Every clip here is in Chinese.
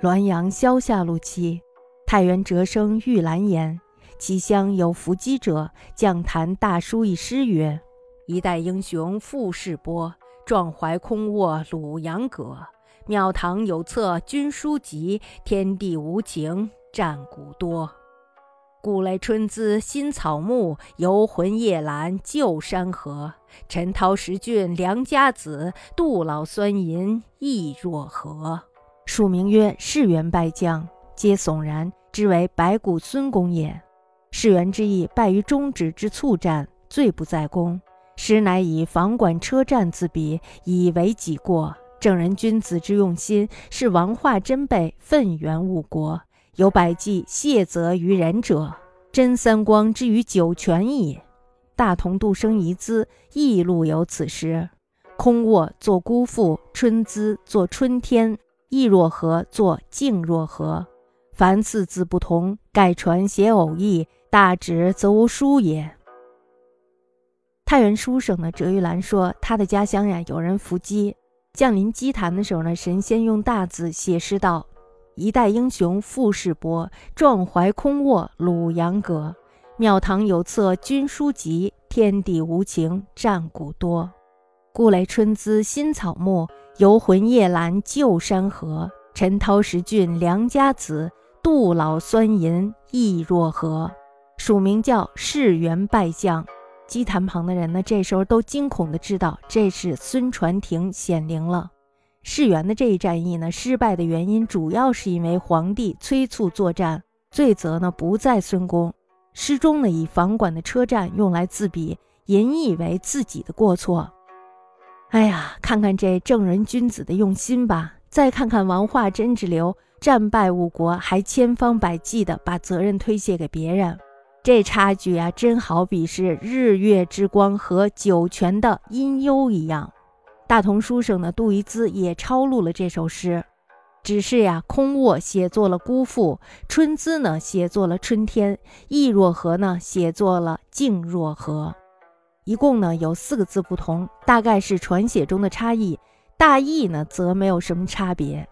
滦阳萧下路期，太原折生玉兰言。其乡有伏击者，将谈大书一诗曰：“一代英雄复世播，壮怀空卧鲁阳阁。庙堂有册军书籍，天地无情战鼓多。故垒春姿新草木，游魂夜阑旧山河。陈涛十郡良家子，杜老酸银意若何？”署名曰世元败将，皆悚然，之为白骨孙公也。世元之意败于中止之促战，罪不在公。实乃以房管车战自比，以为己过。正人君子之用心，是王化真辈愤元误国，有百计谢责于人者，真三光之于九泉矣。大同杜生遗资亦录有此诗。空卧作孤父，春姿作春天。意若何？作静若何？凡四字不同，盖传写偶异，大指则无书也。太原书生的哲玉兰说，他的家乡呀，有人伏击，降临祭坛的时候呢，神仙用大字写诗道：“一代英雄傅世伯，壮怀空卧鲁阳阁。庙堂有册军书籍，天地无情战鼓多。故垒春姿新草木。”游魂夜阑旧山河，陈涛石俊良家子，杜老酸银意若何？署名叫世元败将。祭坛旁的人呢，这时候都惊恐的知道，这是孙传庭显灵了。世元的这一战役呢，失败的原因主要是因为皇帝催促作战，罪责呢不在孙公。诗中呢以房管的车站用来自比，引以为自己的过错。哎呀，看看这正人君子的用心吧！再看看王化贞之流，战败误国，还千方百计的把责任推卸给别人，这差距啊，真好比是日月之光和九泉的阴幽一样。大同书生的杜夷兹也抄录了这首诗，只是呀，空卧写作了孤父，春姿呢写作了春天，意若何呢写作了静若何。一共呢有四个字不同，大概是传写中的差异，大意呢则没有什么差别。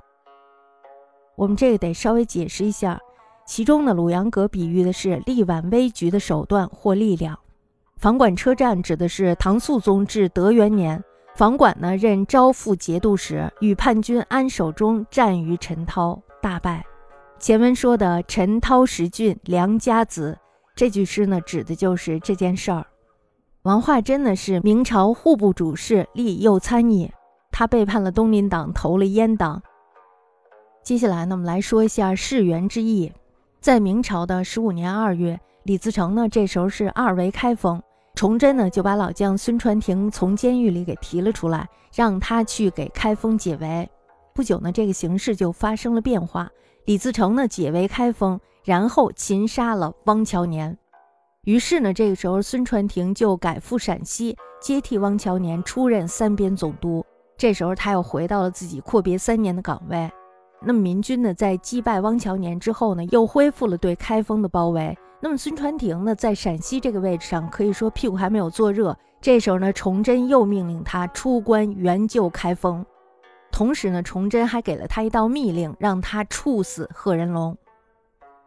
我们这个得稍微解释一下，其中呢鲁阳阁比喻的是力挽危局的手段或力量，房管车站指的是唐肃宗至德元年，房管呢任招抚节度使，与叛军安守忠战于陈涛，大败。前文说的陈涛十郡良家子这句诗呢，指的就是这件事儿。王化贞呢是明朝户部主事，吏右参议。他背叛了东林党，投了阉党。接下来呢，我们来说一下世元之役。在明朝的十五年二月，李自成呢这时候是二为开封，崇祯呢就把老将孙传庭从监狱里给提了出来，让他去给开封解围。不久呢，这个形势就发生了变化。李自成呢解围开封，然后擒杀了汪乔年。于是呢，这个时候孙传庭就改赴陕西，接替汪乔年出任三边总督。这时候他又回到了自己阔别三年的岗位。那么民军呢，在击败汪乔年之后呢，又恢复了对开封的包围。那么孙传庭呢，在陕西这个位置上，可以说屁股还没有坐热。这时候呢，崇祯又命令他出关援救开封，同时呢，崇祯还给了他一道密令，让他处死贺人龙。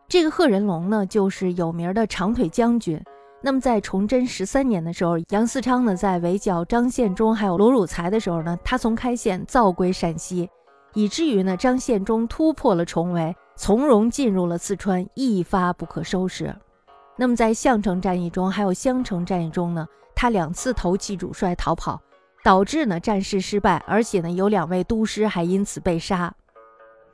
这个贺人龙呢，就是有名的长腿将军。那么在崇祯十三年的时候，杨嗣昌呢在围剿张献忠还有罗汝才的时候呢，他从开县造归陕西，以至于呢张献忠突破了重围，从容进入了四川，一发不可收拾。那么在项城战役中，还有襄城战役中呢，他两次投弃主帅逃跑，导致呢战事失败，而且呢有两位都师还因此被杀。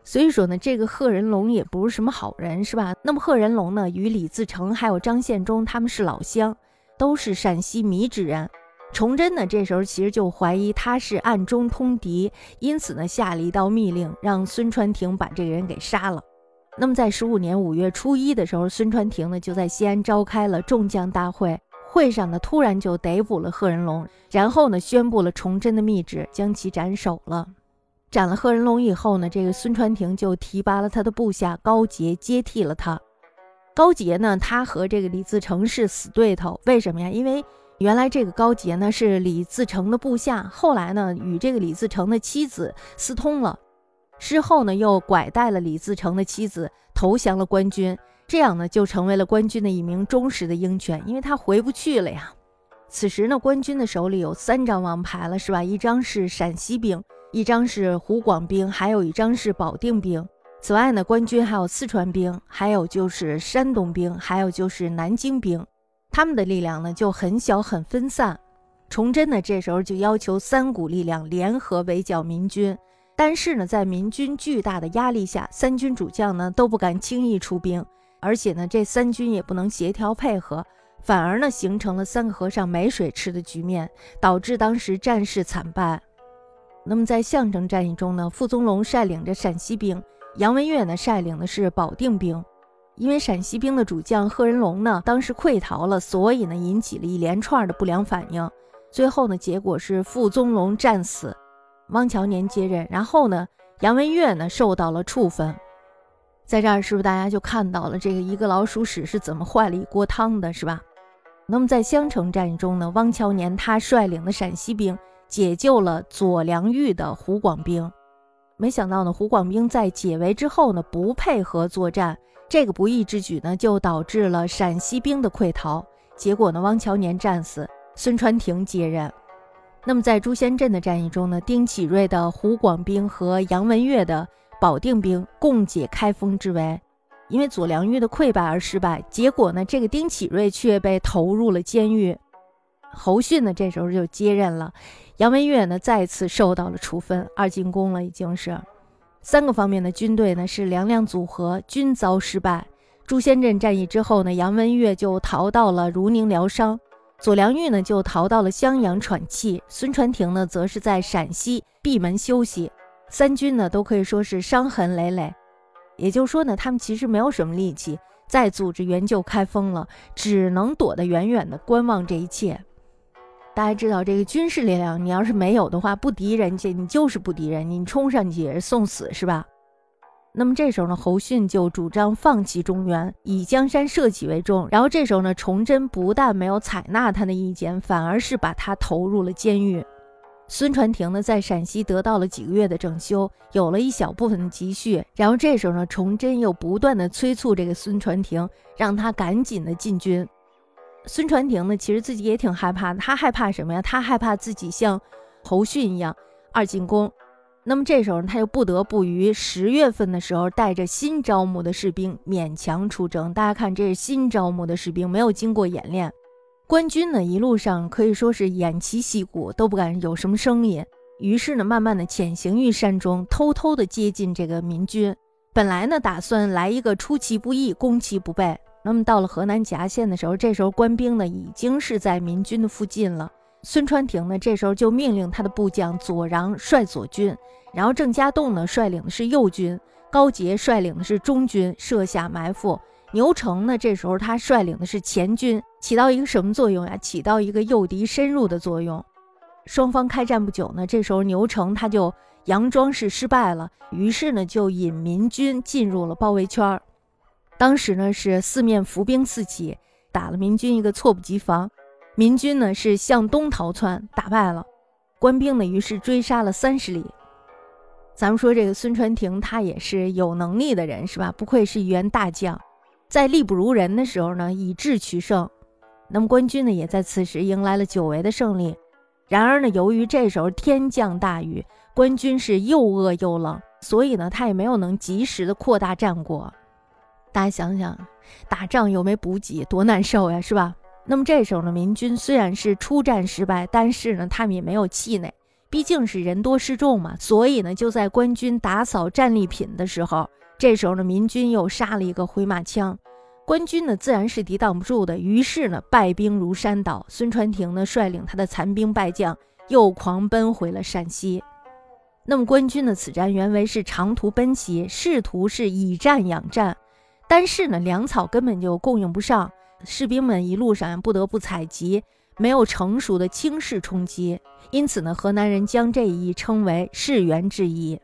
所以说呢，这个贺人龙也不是什么好人，是吧？那么贺人龙呢，与李自成还有张献忠他们是老乡，都是陕西米脂人。崇祯呢，这时候其实就怀疑他是暗中通敌，因此呢，下了一道密令，让孙传庭把这个人给杀了。那么在十五年五月初一的时候，孙传庭呢就在西安召开了众将大会，会上呢突然就逮捕了贺人龙，然后呢宣布了崇祯的密旨，将其斩首了。斩了贺人龙以后呢，这个孙传庭就提拔了他的部下高杰接替了他。高杰呢，他和这个李自成是死对头，为什么呀？因为原来这个高杰呢是李自成的部下，后来呢与这个李自成的妻子私通了，事后呢又拐带了李自成的妻子投降了官军，这样呢就成为了官军的一名忠实的鹰犬，因为他回不去了呀。此时呢，官军的手里有三张王牌了，是吧？一张是陕西兵，一张是湖广兵，还有一张是保定兵。此外呢，官军还有四川兵，还有就是山东兵，还有就是南京兵。他们的力量呢就很小很分散。崇祯呢这时候就要求三股力量联合围剿民军，但是呢，在民军巨大的压力下，三军主将呢都不敢轻易出兵，而且呢，这三军也不能协调配合。反而呢，形成了三个和尚没水吃的局面，导致当时战事惨败。那么在项城战役中呢，傅宗龙率领着陕西兵，杨文悦呢率领的是保定兵。因为陕西兵的主将贺人龙呢当时溃逃了，所以呢引起了一连串的不良反应。最后呢，结果是傅宗龙战死，汪乔年接任。然后呢，杨文悦呢受到了处分。在这儿是不是大家就看到了这个一个老鼠屎是怎么坏了一锅汤的，是吧？那么在襄城战役中呢，汪乔年他率领的陕西兵解救了左良玉的湖广兵，没想到呢，湖广兵在解围之后呢，不配合作战，这个不义之举呢，就导致了陕西兵的溃逃，结果呢，汪乔年战死，孙传庭接任。那么在朱仙镇的战役中呢，丁启瑞的湖广兵和杨文悦的保定兵共解开封之围。因为左良玉的溃败而失败，结果呢，这个丁启瑞却被投入了监狱。侯逊呢，这时候就接任了。杨文岳呢，再次受到了处分，二进宫了，已经是三个方面的军队呢是两两组合，均遭失败。朱仙镇战役之后呢，杨文岳就逃到了汝宁疗伤，左良玉呢就逃到了襄阳喘气，孙传庭呢则是在陕西闭门休息。三军呢都可以说是伤痕累累。也就是说呢，他们其实没有什么力气再组织援救开封了，只能躲得远远的观望这一切。大家知道，这个军事力量，你要是没有的话，不敌人家，你就是不敌人，你冲上去也是送死，是吧？那么这时候呢，侯逊就主张放弃中原，以江山社稷为重。然后这时候呢，崇祯不但没有采纳他的意见，反而是把他投入了监狱。孙传庭呢，在陕西得到了几个月的整修，有了一小部分的积蓄。然后这时候呢，崇祯又不断的催促这个孙传庭，让他赶紧的进军。孙传庭呢，其实自己也挺害怕的，他害怕什么呀？他害怕自己像侯逊一样二进宫。那么这时候他就不得不于十月份的时候，带着新招募的士兵勉强出征。大家看，这是新招募的士兵，没有经过演练。官军呢，一路上可以说是偃旗息鼓，都不敢有什么声音。于是呢，慢慢的潜行于山中，偷偷的接近这个民军。本来呢，打算来一个出其不意，攻其不备。那么到了河南夹县的时候，这时候官兵呢，已经是在民军的附近了。孙传庭呢，这时候就命令他的部将左穰率左军，然后郑家栋呢，率领的是右军，高杰率领的是中军，设下埋伏。牛城呢，这时候他率领的是前军，起到一个什么作用呀？起到一个诱敌深入的作用。双方开战不久呢，这时候牛城他就佯装是失败了，于是呢就引民军进入了包围圈儿。当时呢是四面伏兵四起，打了明军一个措不及防。民军呢是向东逃窜，打败了官兵呢，于是追杀了三十里。咱们说这个孙传庭他也是有能力的人，是吧？不愧是一员大将。在力不如人的时候呢，以智取胜。那么官军呢，也在此时迎来了久违的胜利。然而呢，由于这时候天降大雨，官军是又饿又冷，所以呢，他也没有能及时的扩大战果。大家想想，打仗又没补给，多难受呀，是吧？那么这时候呢，民军虽然是出战失败，但是呢，他们也没有气馁，毕竟是人多势众嘛。所以呢，就在官军打扫战利品的时候。这时候呢，民军又杀了一个回马枪，官军呢自然是抵挡不住的，于是呢败兵如山倒。孙传庭呢率领他的残兵败将又狂奔回了陕西。那么官军的此战原为是长途奔袭，试图是以战养战，但是呢粮草根本就供应不上，士兵们一路上不得不采集，没有成熟的轻视冲击，因此呢河南人将这一役称为“士元之役”。